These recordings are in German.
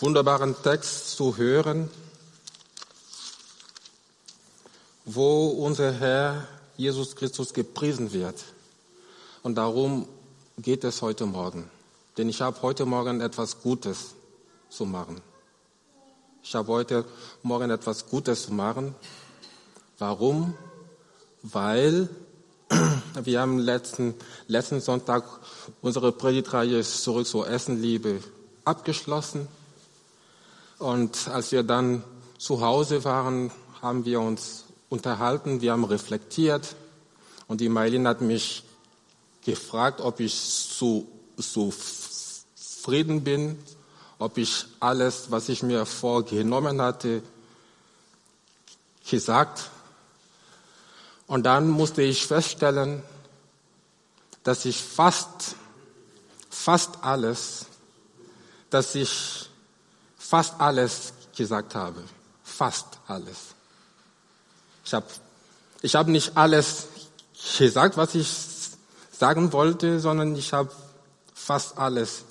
wunderbaren Text zu hören, wo unser Herr Jesus Christus gepriesen wird. Und darum geht es heute Morgen. Denn ich habe heute Morgen etwas Gutes zu machen. Ich habe heute Morgen etwas Gutes zu machen. Warum? Weil wir haben letzten, letzten Sonntag unsere Predigtreihe zurück zur Essenliebe abgeschlossen. Und als wir dann zu Hause waren, haben wir uns unterhalten, wir haben reflektiert. Und die Mailin hat mich gefragt, ob ich zu, zufrieden bin, ob ich alles, was ich mir vorgenommen hatte, gesagt. Und dann musste ich feststellen, dass ich fast, fast alles, dass ich fast alles gesagt habe. Fast alles. Ich habe ich hab nicht alles gesagt, was ich sagen wollte, sondern ich habe fast alles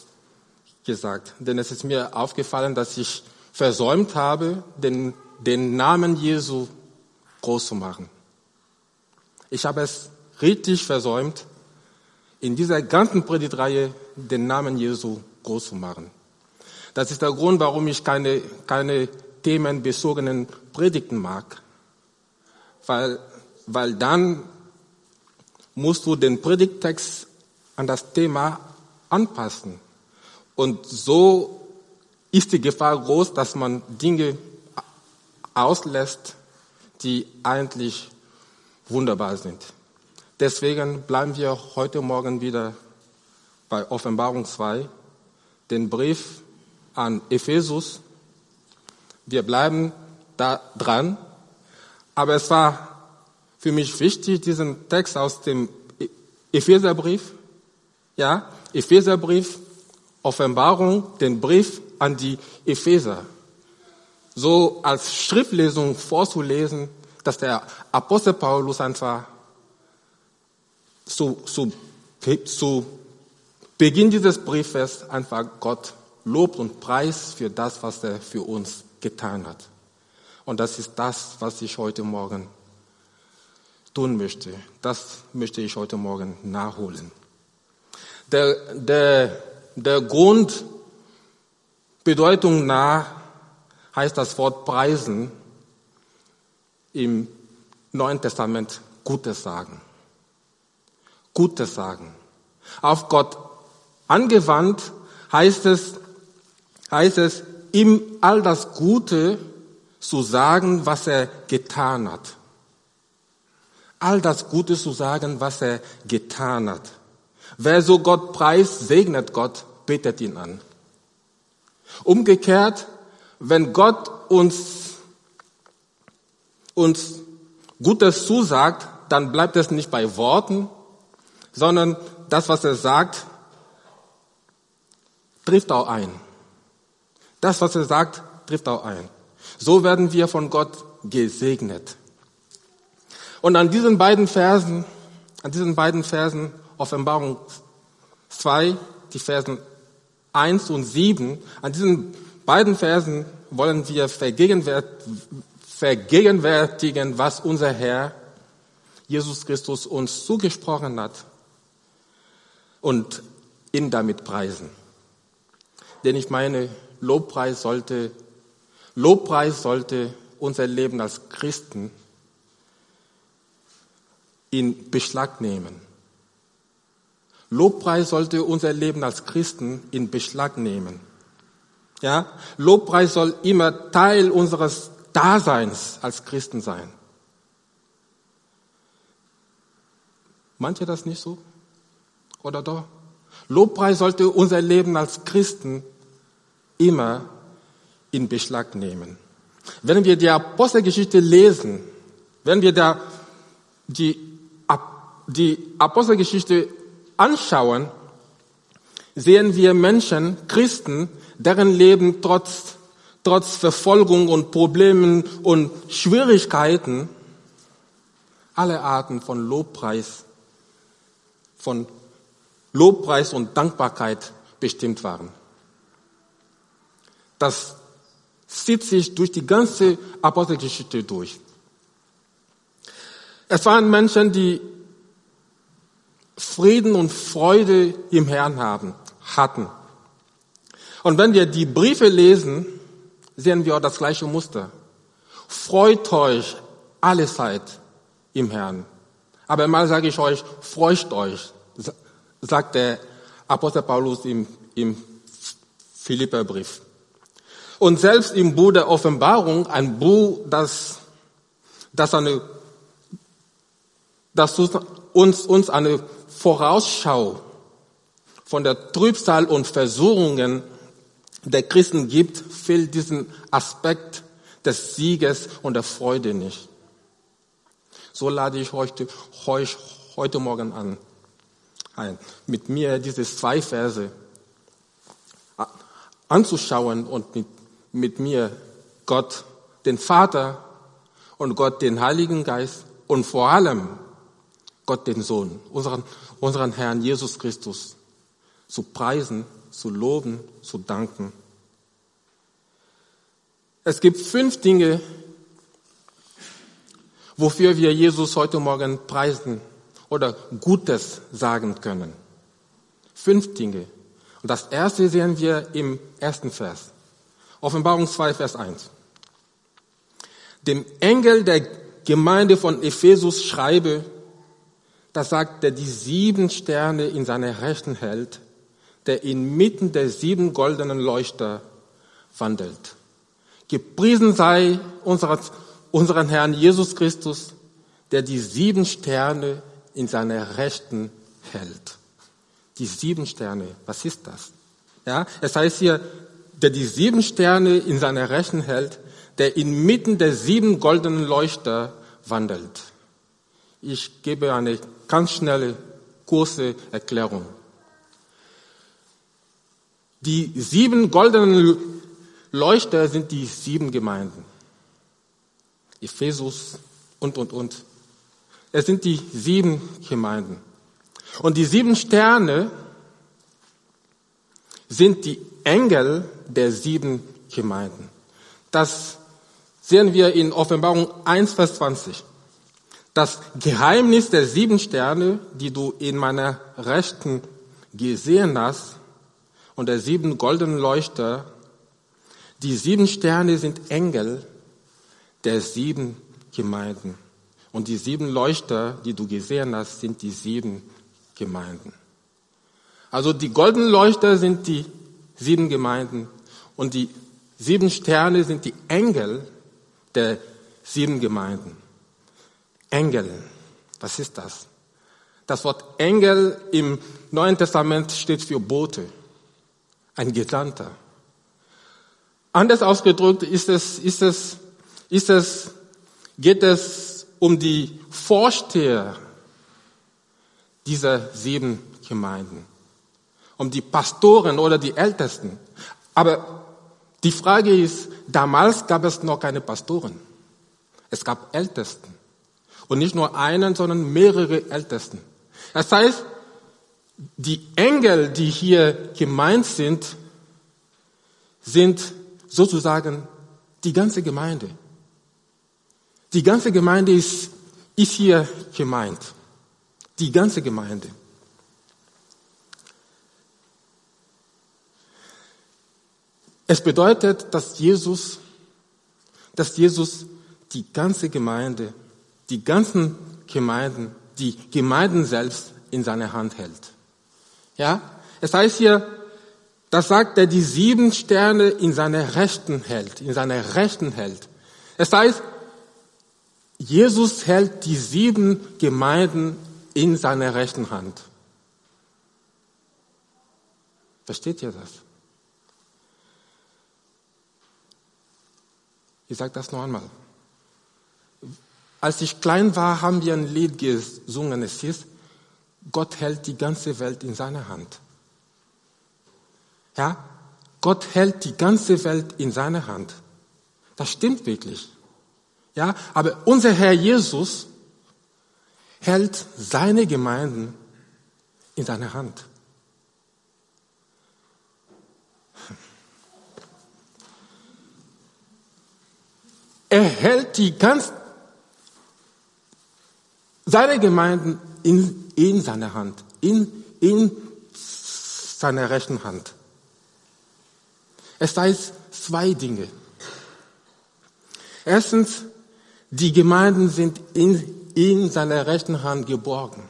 gesagt. Denn es ist mir aufgefallen, dass ich versäumt habe, den, den Namen Jesu groß zu machen. Ich habe es richtig versäumt, in dieser ganzen Predigtreihe den Namen Jesu groß zu machen. Das ist der Grund, warum ich keine, keine themenbezogenen Predigten mag. Weil, weil dann musst du den Predigttext an das Thema anpassen. Und so ist die Gefahr groß, dass man Dinge auslässt, die eigentlich wunderbar sind. Deswegen bleiben wir heute Morgen wieder bei Offenbarung 2, den Brief an Ephesus. Wir bleiben da dran. Aber es war für mich wichtig, diesen Text aus dem Epheserbrief, ja, Epheserbrief, Offenbarung, den Brief an die Epheser, so als Schriftlesung vorzulesen, dass der Apostel Paulus einfach zu, zu, zu Beginn dieses Briefes einfach Gott lobt und Preis für das, was er für uns getan hat. Und das ist das, was ich heute Morgen tun möchte. Das möchte ich heute Morgen nachholen. Der, der, der Grundbedeutung nach heißt das Wort preisen im Neuen Testament Gutes sagen. Gutes sagen. Auf Gott angewandt heißt es, heißt es, ihm all das Gute zu sagen, was er getan hat. All das Gute zu sagen, was er getan hat. Wer so Gott preist, segnet Gott, betet ihn an. Umgekehrt, wenn Gott uns, uns Gutes zusagt, dann bleibt es nicht bei Worten, sondern das, was er sagt, trifft auch ein. Das, was er sagt, trifft auch ein. So werden wir von Gott gesegnet. Und an diesen beiden Versen, an diesen beiden Versen, Offenbarung 2, die Versen 1 und 7, an diesen beiden Versen wollen wir vergegenwärtigen, was unser Herr Jesus Christus uns zugesprochen hat und ihn damit preisen. Denn ich meine, Lobpreis sollte, Lobpreis sollte unser Leben als Christen in Beschlag nehmen. Lobpreis sollte unser Leben als Christen in Beschlag nehmen. Ja, Lobpreis soll immer Teil unseres Daseins als Christen sein. Ihr das nicht so? Oder doch? Lobpreis sollte unser Leben als Christen immer in Beschlag nehmen. Wenn wir die Apostelgeschichte lesen, wenn wir da die, die Apostelgeschichte anschauen, sehen wir Menschen, Christen, deren Leben trotz, trotz Verfolgung und Problemen und Schwierigkeiten alle Arten von Lobpreis, von Lobpreis und Dankbarkeit bestimmt waren. Das zieht sich durch die ganze Apostelgeschichte durch. Es waren Menschen, die Frieden und Freude im Herrn haben, hatten. Und wenn wir die Briefe lesen, sehen wir auch das gleiche Muster. Freut euch alle Zeit im Herrn. Aber mal sage ich euch, freut euch, sagt der Apostel Paulus im, im Philipperbrief. Und selbst im Buch der Offenbarung, ein Buch, das, das, eine, das uns, uns eine Vorausschau von der Trübsal und Versuchungen der Christen gibt, fehlt diesen Aspekt des Sieges und der Freude nicht. So lade ich heute, heute, heute Morgen an, ein, mit mir diese zwei Verse anzuschauen und mit, mit mir Gott, den Vater und Gott, den Heiligen Geist und vor allem Gott, den Sohn, unseren, unseren Herrn Jesus Christus zu preisen, zu loben, zu danken. Es gibt fünf Dinge, wofür wir Jesus heute Morgen preisen oder Gutes sagen können. Fünf Dinge. Und das erste sehen wir im ersten Vers. Offenbarung 2, Vers 1. Dem Engel der Gemeinde von Ephesus schreibe, das sagt, der die sieben Sterne in seiner Rechten hält, der inmitten der sieben goldenen Leuchter wandelt. Gepriesen sei unser, unseren Herrn Jesus Christus, der die sieben Sterne in seiner Rechten hält. Die sieben Sterne, was ist das? Ja, es heißt hier, der die sieben Sterne in seiner Rechten hält, der inmitten der sieben goldenen Leuchter wandelt. Ich gebe eine ganz schnelle, kurze Erklärung. Die sieben goldenen Leuchter sind die sieben Gemeinden. Ephesus und, und, und. Es sind die sieben Gemeinden. Und die sieben Sterne sind die Engel der sieben Gemeinden. Das sehen wir in Offenbarung 1, Vers 20. Das Geheimnis der sieben Sterne, die du in meiner Rechten gesehen hast, und der sieben goldenen Leuchter, die sieben Sterne sind Engel der sieben Gemeinden. Und die sieben Leuchter, die du gesehen hast, sind die sieben Gemeinden. Also die goldenen Leuchter sind die sieben Gemeinden und die sieben Sterne sind die Engel der sieben Gemeinden. Engel, was ist das? Das Wort Engel im Neuen Testament steht für Bote, ein Gesandter. Anders ausgedrückt ist es, ist es, ist es, geht es um die Vorsteher dieser sieben Gemeinden, um die Pastoren oder die Ältesten. Aber die Frage ist, damals gab es noch keine Pastoren. Es gab Ältesten. Und nicht nur einen, sondern mehrere Ältesten. Das heißt, die Engel, die hier gemeint sind, sind sozusagen die ganze Gemeinde. Die ganze Gemeinde ist, ist hier gemeint. Die ganze Gemeinde. Es bedeutet, dass Jesus, dass Jesus die ganze Gemeinde, die ganzen Gemeinden, die Gemeinden selbst in seiner Hand hält. Ja? Es heißt hier, das sagt er, die sieben Sterne in seiner Rechten hält, in seiner Rechten hält. Es heißt, Jesus hält die sieben Gemeinden in seiner rechten Hand. Versteht ihr das? Ich sage das noch einmal. Als ich klein war, haben wir ein Lied gesungen. Es hieß, Gott hält die ganze Welt in seiner Hand. Ja, Gott hält die ganze Welt in seiner Hand. Das stimmt wirklich. Ja, aber unser Herr Jesus hält seine Gemeinden in seiner Hand. Er hält die ganz, seine Gemeinden in, in seiner Hand, in, in seiner rechten Hand. Es heißt zwei Dinge. Erstens, die Gemeinden sind in, in seiner rechten Hand geborgen.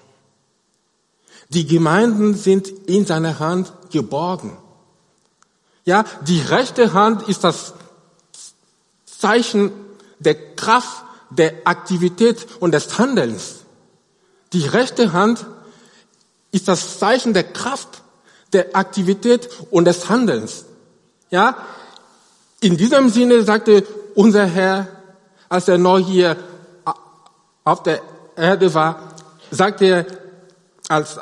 Die Gemeinden sind in seiner Hand geborgen. Ja, die rechte Hand ist das Zeichen der Kraft, der Aktivität und des Handelns. Die rechte Hand ist das Zeichen der Kraft, der Aktivität und des Handelns. Ja, in diesem Sinne sagte unser Herr, als er noch hier auf der Erde war, sagte er als,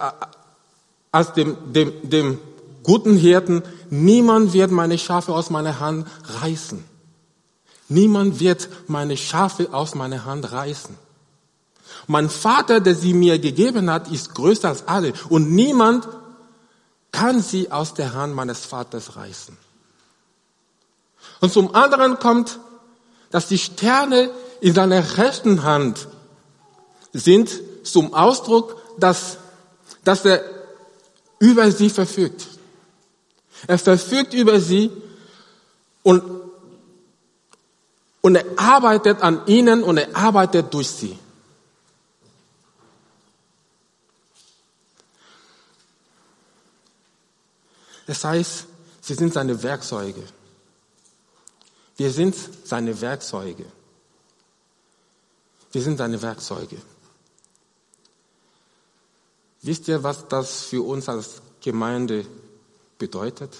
als dem, dem, dem guten Hirten, niemand wird meine Schafe aus meiner Hand reißen. Niemand wird meine Schafe aus meiner Hand reißen. Mein Vater, der sie mir gegeben hat, ist größer als alle und niemand kann sie aus der Hand meines Vaters reißen. Und zum anderen kommt, dass die Sterne in seiner rechten Hand sind zum Ausdruck, dass, dass er über sie verfügt. Er verfügt über sie und und er arbeitet an ihnen und er arbeitet durch sie. Das heißt, sie sind seine Werkzeuge. Wir sind seine Werkzeuge. Wir sind seine Werkzeuge. Wisst ihr, was das für uns als Gemeinde bedeutet?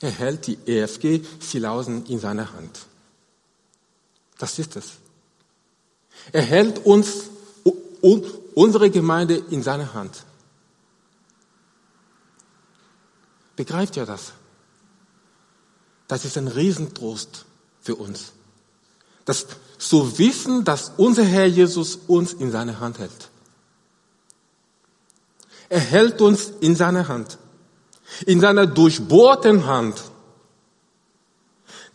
Er hält die EFG Silausen in seiner Hand. Das ist es. Er hält uns, unsere Gemeinde in seiner Hand. Begreift ihr das? Das ist ein Riesentrost für uns. Das zu wissen, dass unser Herr Jesus uns in seiner Hand hält. Er hält uns in seiner Hand in seiner durchbohrten Hand.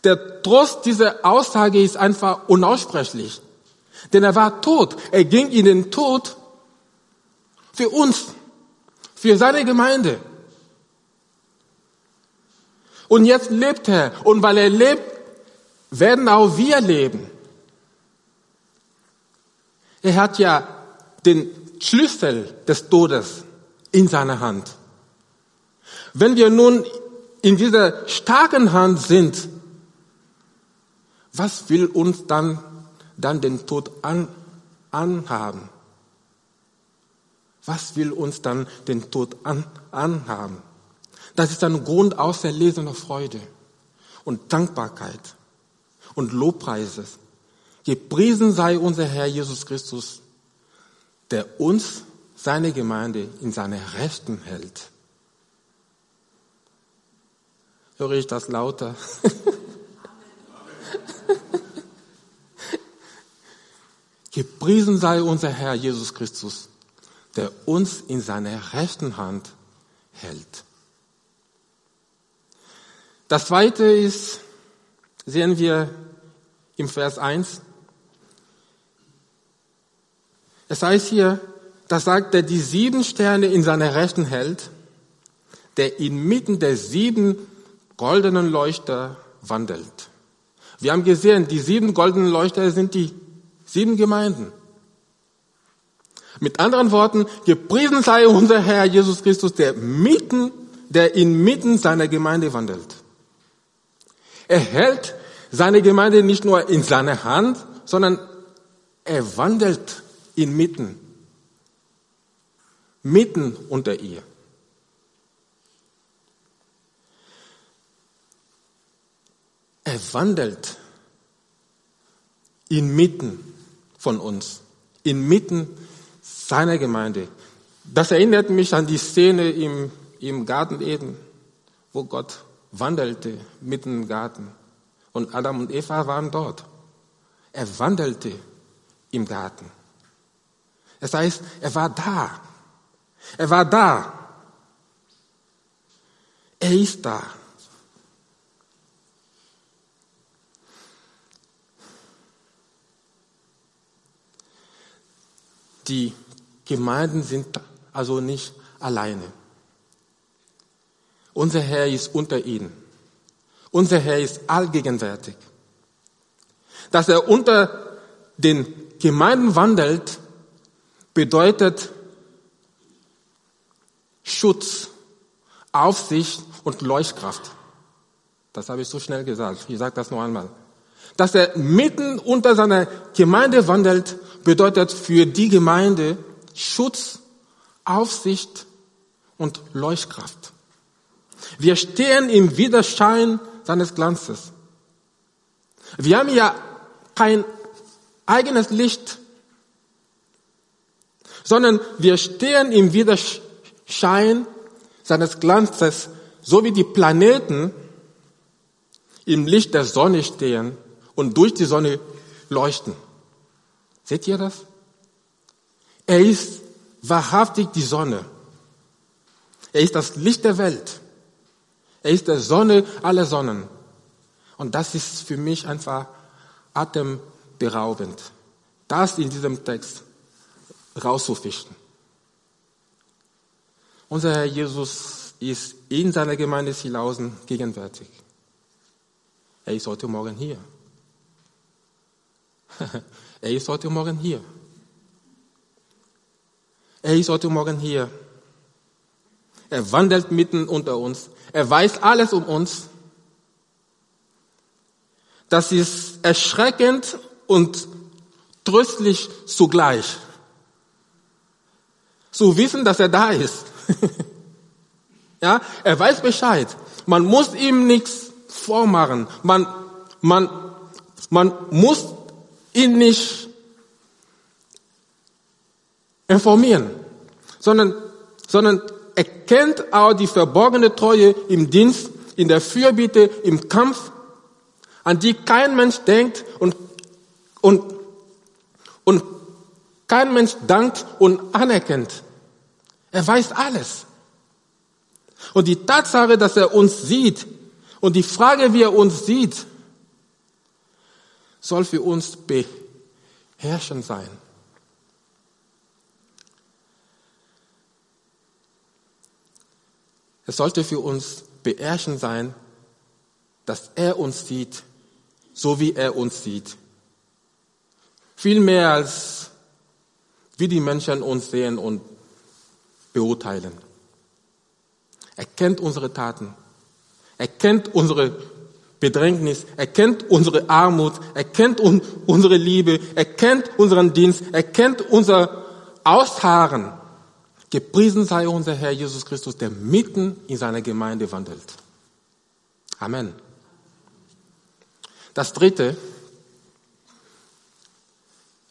Der Trost dieser Aussage ist einfach unaussprechlich. Denn er war tot. Er ging in den Tod für uns, für seine Gemeinde. Und jetzt lebt er. Und weil er lebt, werden auch wir leben. Er hat ja den Schlüssel des Todes in seiner Hand. Wenn wir nun in dieser starken Hand sind, was will uns dann, dann den Tod an, anhaben? Was will uns dann den Tod an, anhaben? Das ist ein Grund auserlesener Freude und Dankbarkeit und Lobpreises. Gepriesen sei unser Herr Jesus Christus, der uns, seine Gemeinde, in seine Rechten hält. Höre ich das lauter. Gepriesen sei unser Herr Jesus Christus, der uns in seiner rechten Hand hält. Das zweite ist, sehen wir im Vers 1. Es heißt hier, da sagt er, die sieben Sterne in seiner Rechten hält, der inmitten der sieben goldenen Leuchter wandelt. Wir haben gesehen, die sieben goldenen Leuchter sind die sieben Gemeinden. Mit anderen Worten, gepriesen sei unser Herr Jesus Christus, der mitten, der inmitten seiner Gemeinde wandelt. Er hält seine Gemeinde nicht nur in seiner Hand, sondern er wandelt inmitten, mitten unter ihr. Er wandelt inmitten von uns, inmitten seiner Gemeinde. Das erinnert mich an die Szene im, im Garten Eden, wo Gott wandelte mitten im Garten. Und Adam und Eva waren dort. Er wandelte im Garten. Das heißt, er war da. Er war da. Er ist da. Die Gemeinden sind also nicht alleine. Unser Herr ist unter ihnen. Unser Herr ist allgegenwärtig. Dass er unter den Gemeinden wandelt, bedeutet Schutz, Aufsicht und Leuchtkraft. Das habe ich so schnell gesagt. Ich sage das noch einmal. Dass er mitten unter seiner Gemeinde wandelt, bedeutet für die Gemeinde Schutz, Aufsicht und Leuchtkraft. Wir stehen im Widerschein seines Glanzes. Wir haben ja kein eigenes Licht, sondern wir stehen im Widerschein seines Glanzes, so wie die Planeten im Licht der Sonne stehen und durch die Sonne leuchten. Seht ihr das? Er ist wahrhaftig die Sonne. Er ist das Licht der Welt. Er ist der Sonne aller Sonnen. Und das ist für mich einfach atemberaubend, das in diesem Text rauszufischen. Unser Herr Jesus ist in seiner Gemeinde Silausen gegenwärtig. Er ist heute Morgen hier. er ist heute Morgen hier. Er ist heute Morgen hier. Er wandelt mitten unter uns. Er weiß alles um uns. Das ist erschreckend und tröstlich zugleich. Zu wissen, dass er da ist. ja, er weiß Bescheid. Man muss ihm nichts vormachen. Man, man, man muss ihn nicht informieren, sondern, sondern er kennt auch die verborgene Treue im Dienst, in der Fürbitte, im Kampf, an die kein Mensch denkt und, und, und kein Mensch dankt und anerkennt. Er weiß alles. Und die Tatsache, dass er uns sieht und die Frage, wie er uns sieht, soll für uns beherrschend sein. Es sollte für uns beherrschend sein, dass er uns sieht, so wie er uns sieht. Viel mehr als wie die Menschen uns sehen und beurteilen. Er kennt unsere Taten. Er kennt unsere Bedrängnis. Er kennt unsere Armut. Er kennt un unsere Liebe. Er kennt unseren Dienst. Er kennt unser Ausharren. Gepriesen sei unser Herr Jesus Christus, der mitten in seiner Gemeinde wandelt. Amen. Das dritte,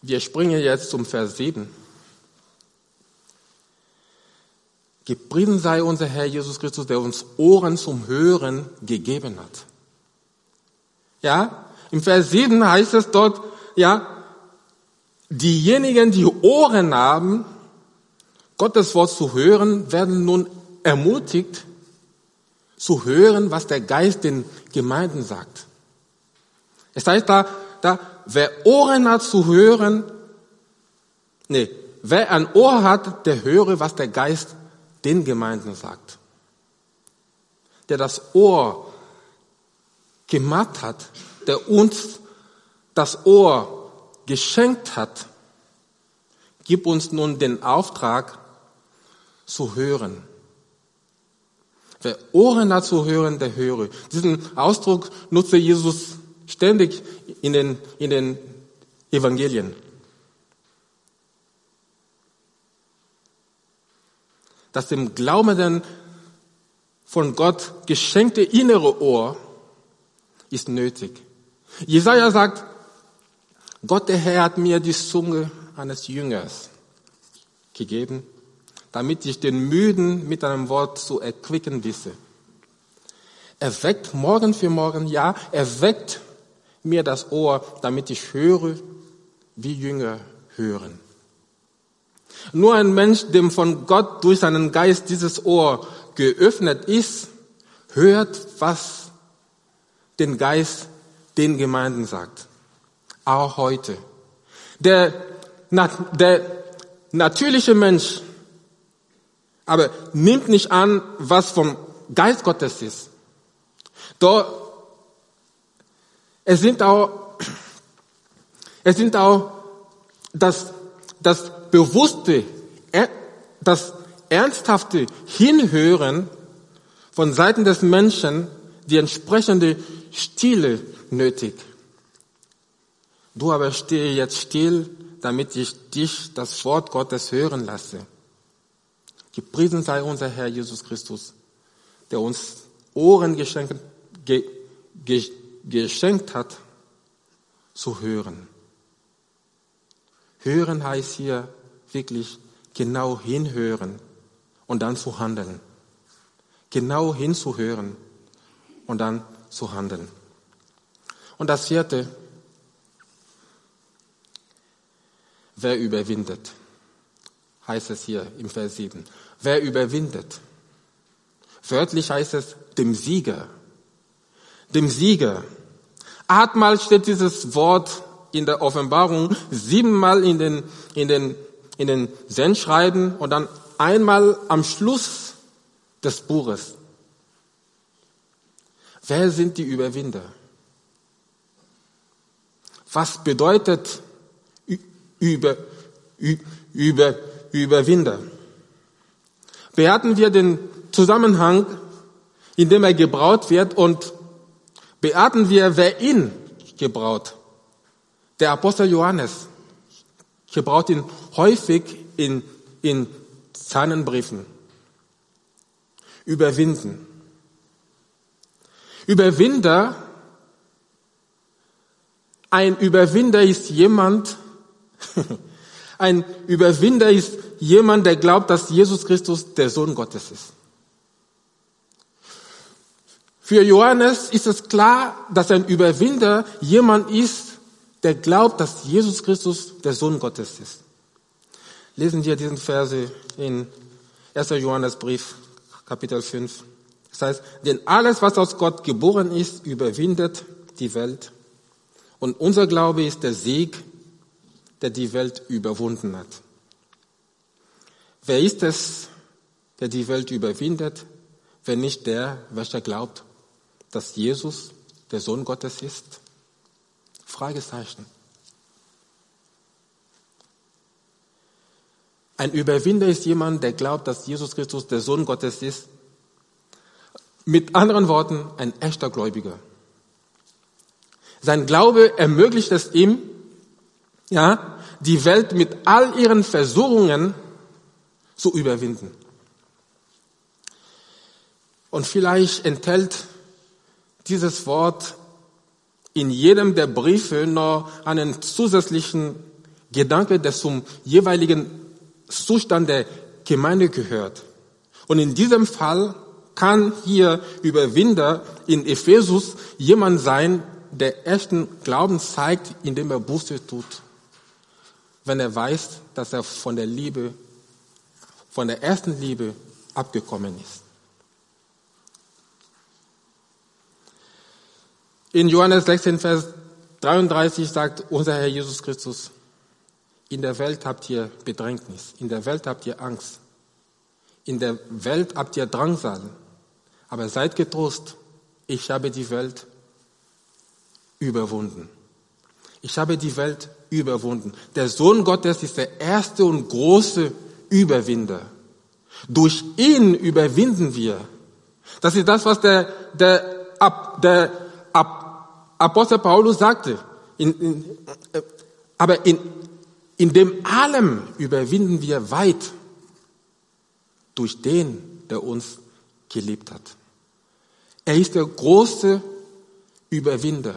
wir springen jetzt zum Vers 7. Gepriesen sei unser Herr Jesus Christus, der uns Ohren zum Hören gegeben hat. Ja, im Vers 7 heißt es dort, ja, diejenigen, die Ohren haben, Gottes Wort zu hören, werden nun ermutigt, zu hören, was der Geist den Gemeinden sagt. Es heißt da, da, wer Ohren hat zu hören, nee, wer ein Ohr hat, der höre, was der Geist den Gemeinden sagt. Der das Ohr gemacht hat, der uns das Ohr geschenkt hat, gibt uns nun den Auftrag zu hören. Wer Ohren hat zu hören, der höre. Diesen Ausdruck nutze Jesus ständig in den, in den Evangelien. Das dem Glaubenden von Gott geschenkte innere Ohr ist nötig. Jesaja sagt, Gott der Herr hat mir die Zunge eines Jüngers gegeben, damit ich den Müden mit einem Wort zu erquicken wisse. Er weckt morgen für morgen, ja, er weckt mir das Ohr, damit ich höre, wie Jünger hören. Nur ein Mensch, dem von Gott durch seinen Geist dieses Ohr geöffnet ist, Hört, was den Geist den Gemeinden sagt. Auch heute. Der, der natürliche Mensch aber nimmt nicht an, was vom Geist Gottes ist. Doch es sind auch, es sind auch das, das bewusste, das ernsthafte Hinhören von Seiten des Menschen die entsprechende Stille nötig. Du aber stehe jetzt still, damit ich dich das Wort Gottes hören lasse. Gepriesen sei unser Herr Jesus Christus, der uns Ohren geschenkt, ge, ge, geschenkt hat, zu hören. Hören heißt hier wirklich genau hinhören und dann zu handeln. Genau hinzuhören und dann zu handeln. Und das vierte, wer überwindet, heißt es hier im Vers 7. Wer überwindet? Wörtlich heißt es dem Sieger. Dem Sieger. Achtmal steht dieses Wort in der Offenbarung, siebenmal in den, in den, in den Sendschreiben und dann einmal am Schluss des Buches. Wer sind die Überwinder? Was bedeutet über, über, Überwinder? Beachten wir den Zusammenhang, in dem er gebraut wird und beachten wir, wer ihn gebraut. Der Apostel Johannes gebraut ihn häufig in, in seinen Briefen. Überwinden. Überwinder, ein Überwinder ist jemand, ein Überwinder ist jemand, der glaubt, dass Jesus Christus der Sohn Gottes ist. Für Johannes ist es klar, dass ein Überwinder jemand ist, der glaubt, dass Jesus Christus der Sohn Gottes ist. Lesen wir diesen Verse in 1. Johannesbrief, Kapitel 5. Das heißt, denn alles, was aus Gott geboren ist, überwindet die Welt. Und unser Glaube ist der Sieg, der die Welt überwunden hat. Wer ist es, der die Welt überwindet, wenn nicht der, welcher glaubt, dass Jesus der Sohn Gottes ist? Fragezeichen. Ein Überwinder ist jemand, der glaubt, dass Jesus Christus der Sohn Gottes ist. Mit anderen Worten, ein echter Gläubiger. Sein Glaube ermöglicht es ihm, ja, die Welt mit all ihren Versuchungen zu überwinden. Und vielleicht enthält dieses Wort in jedem der Briefe noch einen zusätzlichen Gedanke, der zum jeweiligen Zustand der Gemeinde gehört. Und in diesem Fall kann hier Überwinder in Ephesus jemand sein, der echten Glauben zeigt, indem er Buße tut. Wenn er weiß, dass er von der Liebe von der ersten Liebe abgekommen ist. In Johannes 16, Vers 33 sagt unser Herr Jesus Christus, in der Welt habt ihr Bedrängnis, in der Welt habt ihr Angst, in der Welt habt ihr Drangsal, aber seid getrost, ich habe die Welt überwunden. Ich habe die Welt überwunden. Der Sohn Gottes ist der erste und große Überwinder. Durch ihn überwinden wir. Das ist das, was der, der, der Apostel Paulus sagte. In, in, äh, aber in, in dem allem überwinden wir weit durch den, der uns geliebt hat. Er ist der große Überwinder.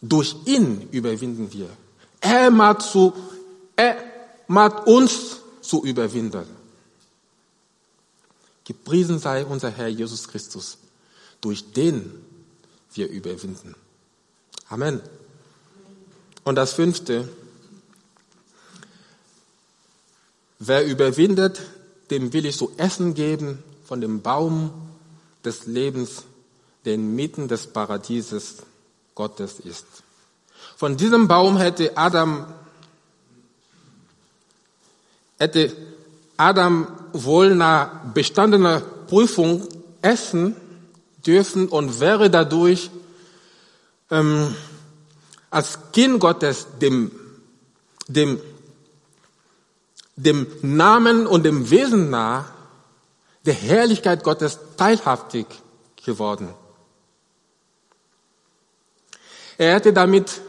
Durch ihn überwinden wir. Er macht, zu, er macht uns zu überwinden. Gepriesen sei unser Herr Jesus Christus, durch den wir überwinden. Amen. Und das fünfte, wer überwindet, dem will ich so Essen geben von dem Baum des Lebens, der inmitten des Paradieses Gottes ist. Von diesem Baum hätte Adam, hätte Adam wohl nach bestandener Prüfung essen dürfen und wäre dadurch ähm, als Kind Gottes dem, dem, dem Namen und dem Wesen nach der Herrlichkeit Gottes teilhaftig geworden. Er hätte damit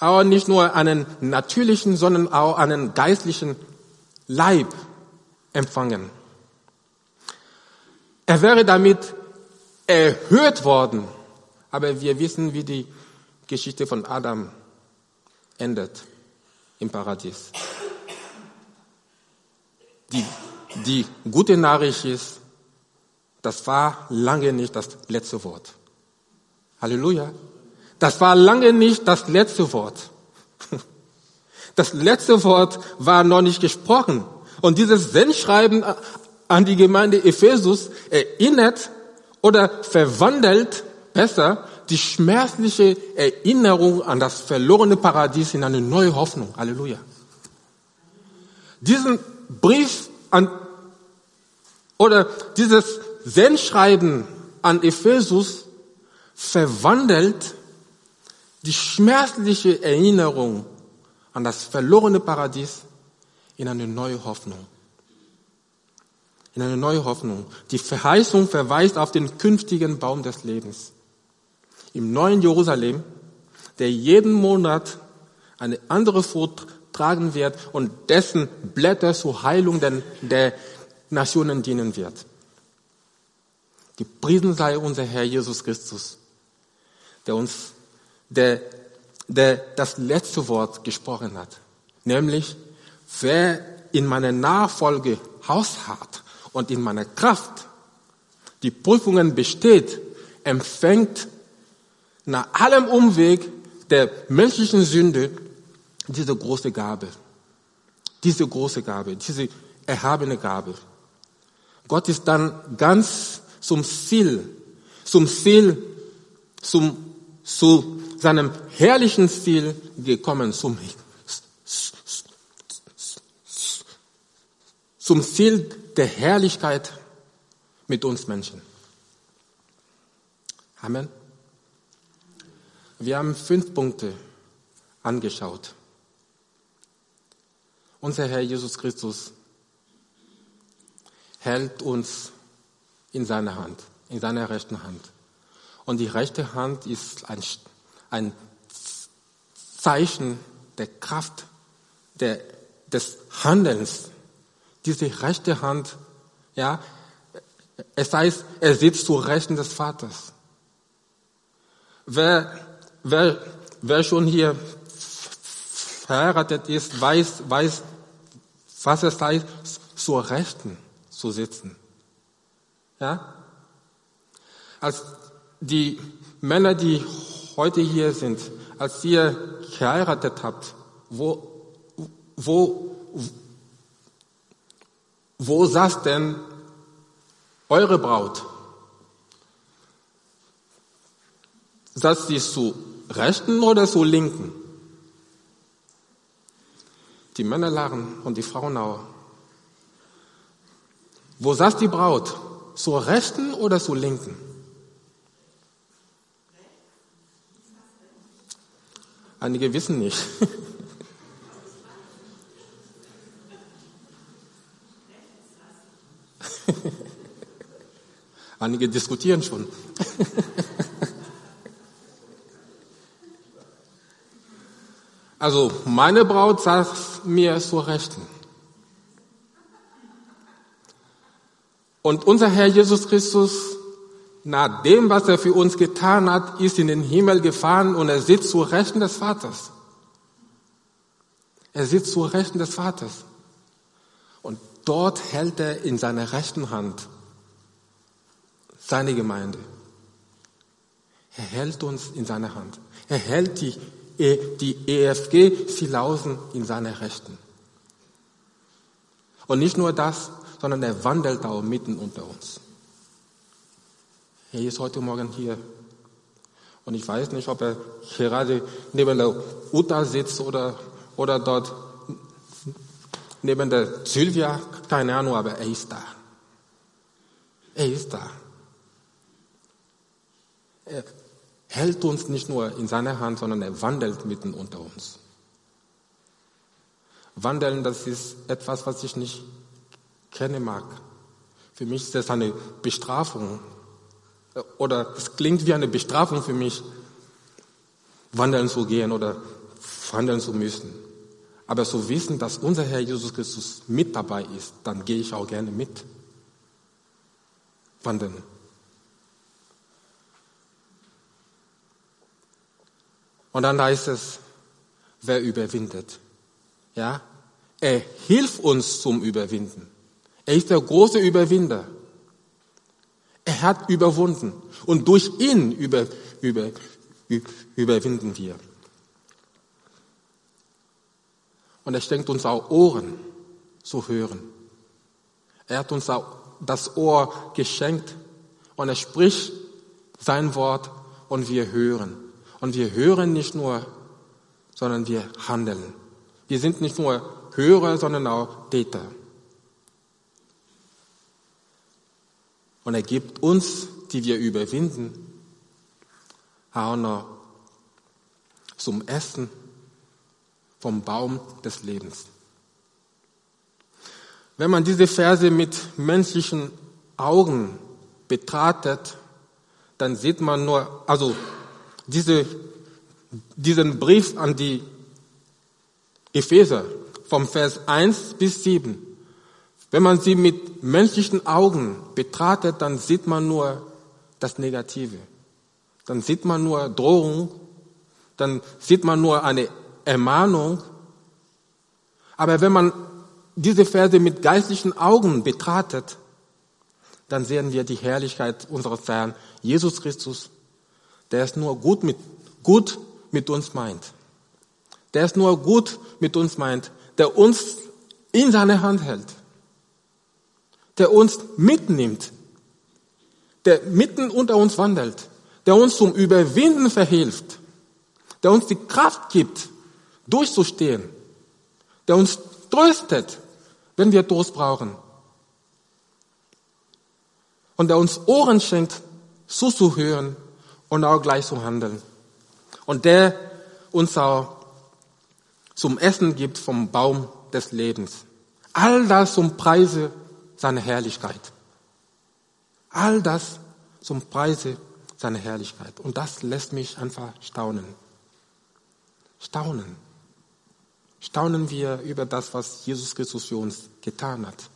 auch nicht nur einen natürlichen, sondern auch einen geistlichen Leib empfangen. Er wäre damit erhöht worden. Aber wir wissen, wie die Geschichte von Adam endet im Paradies. Die, die gute Nachricht ist, das war lange nicht das letzte Wort. Halleluja. Das war lange nicht das letzte Wort. Das letzte Wort war noch nicht gesprochen. Und dieses Sendschreiben an die Gemeinde Ephesus erinnert oder verwandelt besser die schmerzliche Erinnerung an das verlorene Paradies in eine neue Hoffnung. Halleluja. Diesen Brief an oder dieses Sendschreiben an Ephesus verwandelt die schmerzliche Erinnerung an das verlorene Paradies in eine neue Hoffnung. In eine neue Hoffnung. Die Verheißung verweist auf den künftigen Baum des Lebens. Im neuen Jerusalem, der jeden Monat eine andere Frucht tragen wird und dessen Blätter zur Heilung der Nationen dienen wird. Gepriesen sei unser Herr Jesus Christus, der uns, der, der das letzte Wort gesprochen hat. Nämlich, wer in meiner Nachfolge hausharrt und in meiner Kraft die Prüfungen besteht, empfängt nach allem Umweg der menschlichen Sünde diese große Gabe. Diese große Gabe, diese erhabene Gabe. Gott ist dann ganz zum Ziel, zum Ziel, zum, zu seinem herrlichen Ziel gekommen, zum, zum Ziel der Herrlichkeit mit uns Menschen. Amen. Wir haben fünf Punkte angeschaut. Unser Herr Jesus Christus hält uns in seiner Hand, in seiner rechten Hand. Und die rechte Hand ist ein, ein Zeichen der Kraft, der, des Handelns. Diese rechte Hand, ja, es heißt, er sitzt zu Rechten des Vaters. Wer, wer, wer schon hier verheiratet ist, weiß, weiß, was es heißt, zur Rechten zu sitzen. Ja? Als die Männer, die heute hier sind, als ihr geheiratet habt, wo, wo, wo saß denn eure Braut? Saß sie zu rechten oder zu linken? Die Männer lachen und die Frauen auch. Wo saß die Braut? Zur rechten oder zur linken? Einige wissen nicht. Einige diskutieren schon. also meine Braut saß mir zur Rechten. Und unser Herr Jesus Christus, nach dem, was er für uns getan hat, ist in den Himmel gefahren und er sitzt zur Rechten des Vaters. Er sitzt zur Rechten des Vaters. Und dort hält er in seiner rechten Hand seine Gemeinde. Er hält uns in seiner Hand. Er hält die, die EFG Silausen in seiner Rechten. Und nicht nur das, sondern er wandelt auch mitten unter uns. Er ist heute Morgen hier. Und ich weiß nicht, ob er gerade neben der Uta sitzt oder, oder dort neben der Sylvia, keine Ahnung, aber er ist da. Er ist da. Er hält uns nicht nur in seiner Hand, sondern er wandelt mitten unter uns. Wandeln, das ist etwas, was ich nicht kennen mag. Für mich ist das eine Bestrafung. Oder es klingt wie eine Bestrafung für mich, wandeln zu gehen oder wandeln zu müssen. Aber zu wissen, dass unser Herr Jesus Christus mit dabei ist, dann gehe ich auch gerne mit. Wandeln. Und dann heißt es, wer überwindet. Ja? Er hilft uns zum Überwinden. Er ist der große Überwinder. Er hat überwunden. Und durch ihn über, über, überwinden wir. Und er schenkt uns auch Ohren zu hören. Er hat uns auch das Ohr geschenkt und er spricht sein Wort und wir hören. Und wir hören nicht nur, sondern wir handeln. Wir sind nicht nur Hörer, sondern auch Täter. Und er gibt uns, die wir überwinden, auch noch zum Essen vom Baum des Lebens. Wenn man diese Verse mit menschlichen Augen betrachtet, dann sieht man nur, also diese, diesen Brief an die Epheser vom Vers 1 bis 7. Wenn man sie mit menschlichen Augen betrachtet, dann sieht man nur das Negative. Dann sieht man nur Drohung, dann sieht man nur eine Ermahnung. Aber wenn man diese Verse mit geistlichen Augen betrachtet, dann sehen wir die Herrlichkeit unseres Herrn Jesus Christus, der es nur gut mit, gut mit uns meint. Der es nur gut mit uns meint, der uns in seine Hand hält, der uns mitnimmt, der mitten unter uns wandelt, der uns zum Überwinden verhilft, der uns die Kraft gibt, durchzustehen, der uns tröstet, wenn wir Trost brauchen. Und der uns Ohren schenkt, zuzuhören und auch gleich zu handeln. Und der uns auch zum Essen gibt vom Baum des Lebens. All das zum Preise seiner Herrlichkeit. All das zum Preise seiner Herrlichkeit. Und das lässt mich einfach staunen. Staunen. Staunen wir über das, was Jesus Christus für uns getan hat.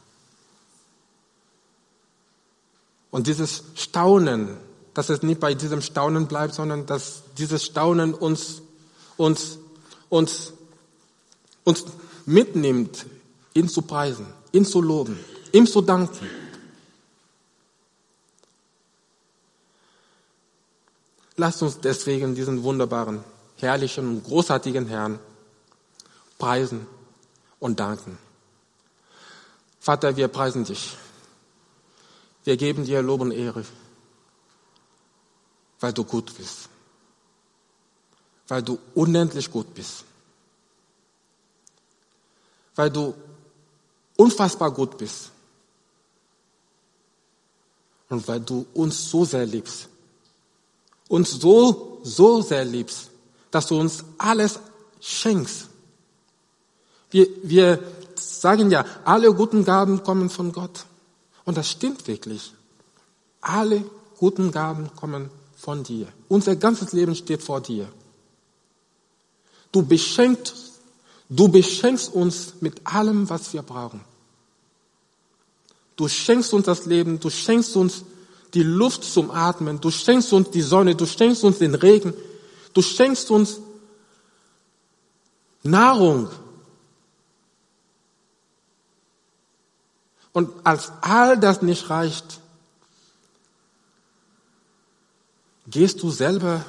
Und dieses Staunen, dass es nicht bei diesem Staunen bleibt, sondern dass dieses Staunen uns, uns, uns, uns mitnimmt, ihn zu preisen, ihn zu loben, ihm zu danken. Lasst uns deswegen diesen wunderbaren, herrlichen, großartigen Herrn preisen und danken. Vater, wir preisen dich. Wir geben dir Lob und Ehre, weil du gut bist, weil du unendlich gut bist, weil du unfassbar gut bist und weil du uns so sehr liebst, uns so, so sehr liebst, dass du uns alles schenkst, wir, wir sagen ja, alle guten Gaben kommen von Gott. Und das stimmt wirklich. Alle guten Gaben kommen von dir. Unser ganzes Leben steht vor dir. Du beschenkst, du beschenkst uns mit allem, was wir brauchen. Du schenkst uns das Leben, du schenkst uns die Luft zum Atmen, du schenkst uns die Sonne, du schenkst uns den Regen, du schenkst uns Nahrung, Und als all das nicht reicht, gehst du selber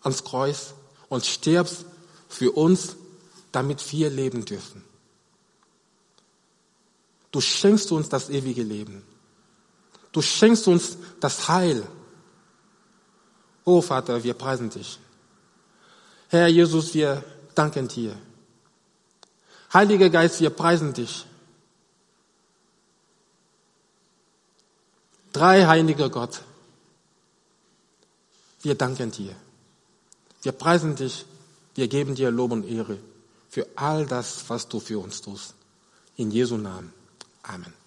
ans Kreuz und stirbst für uns, damit wir leben dürfen. Du schenkst uns das ewige Leben. Du schenkst uns das Heil. Oh Vater, wir preisen dich. Herr Jesus, wir danken dir. Heiliger Geist, wir preisen dich. Drei heiliger Gott, wir danken dir. Wir preisen dich. Wir geben dir Lob und Ehre für all das, was du für uns tust. In Jesu Namen. Amen.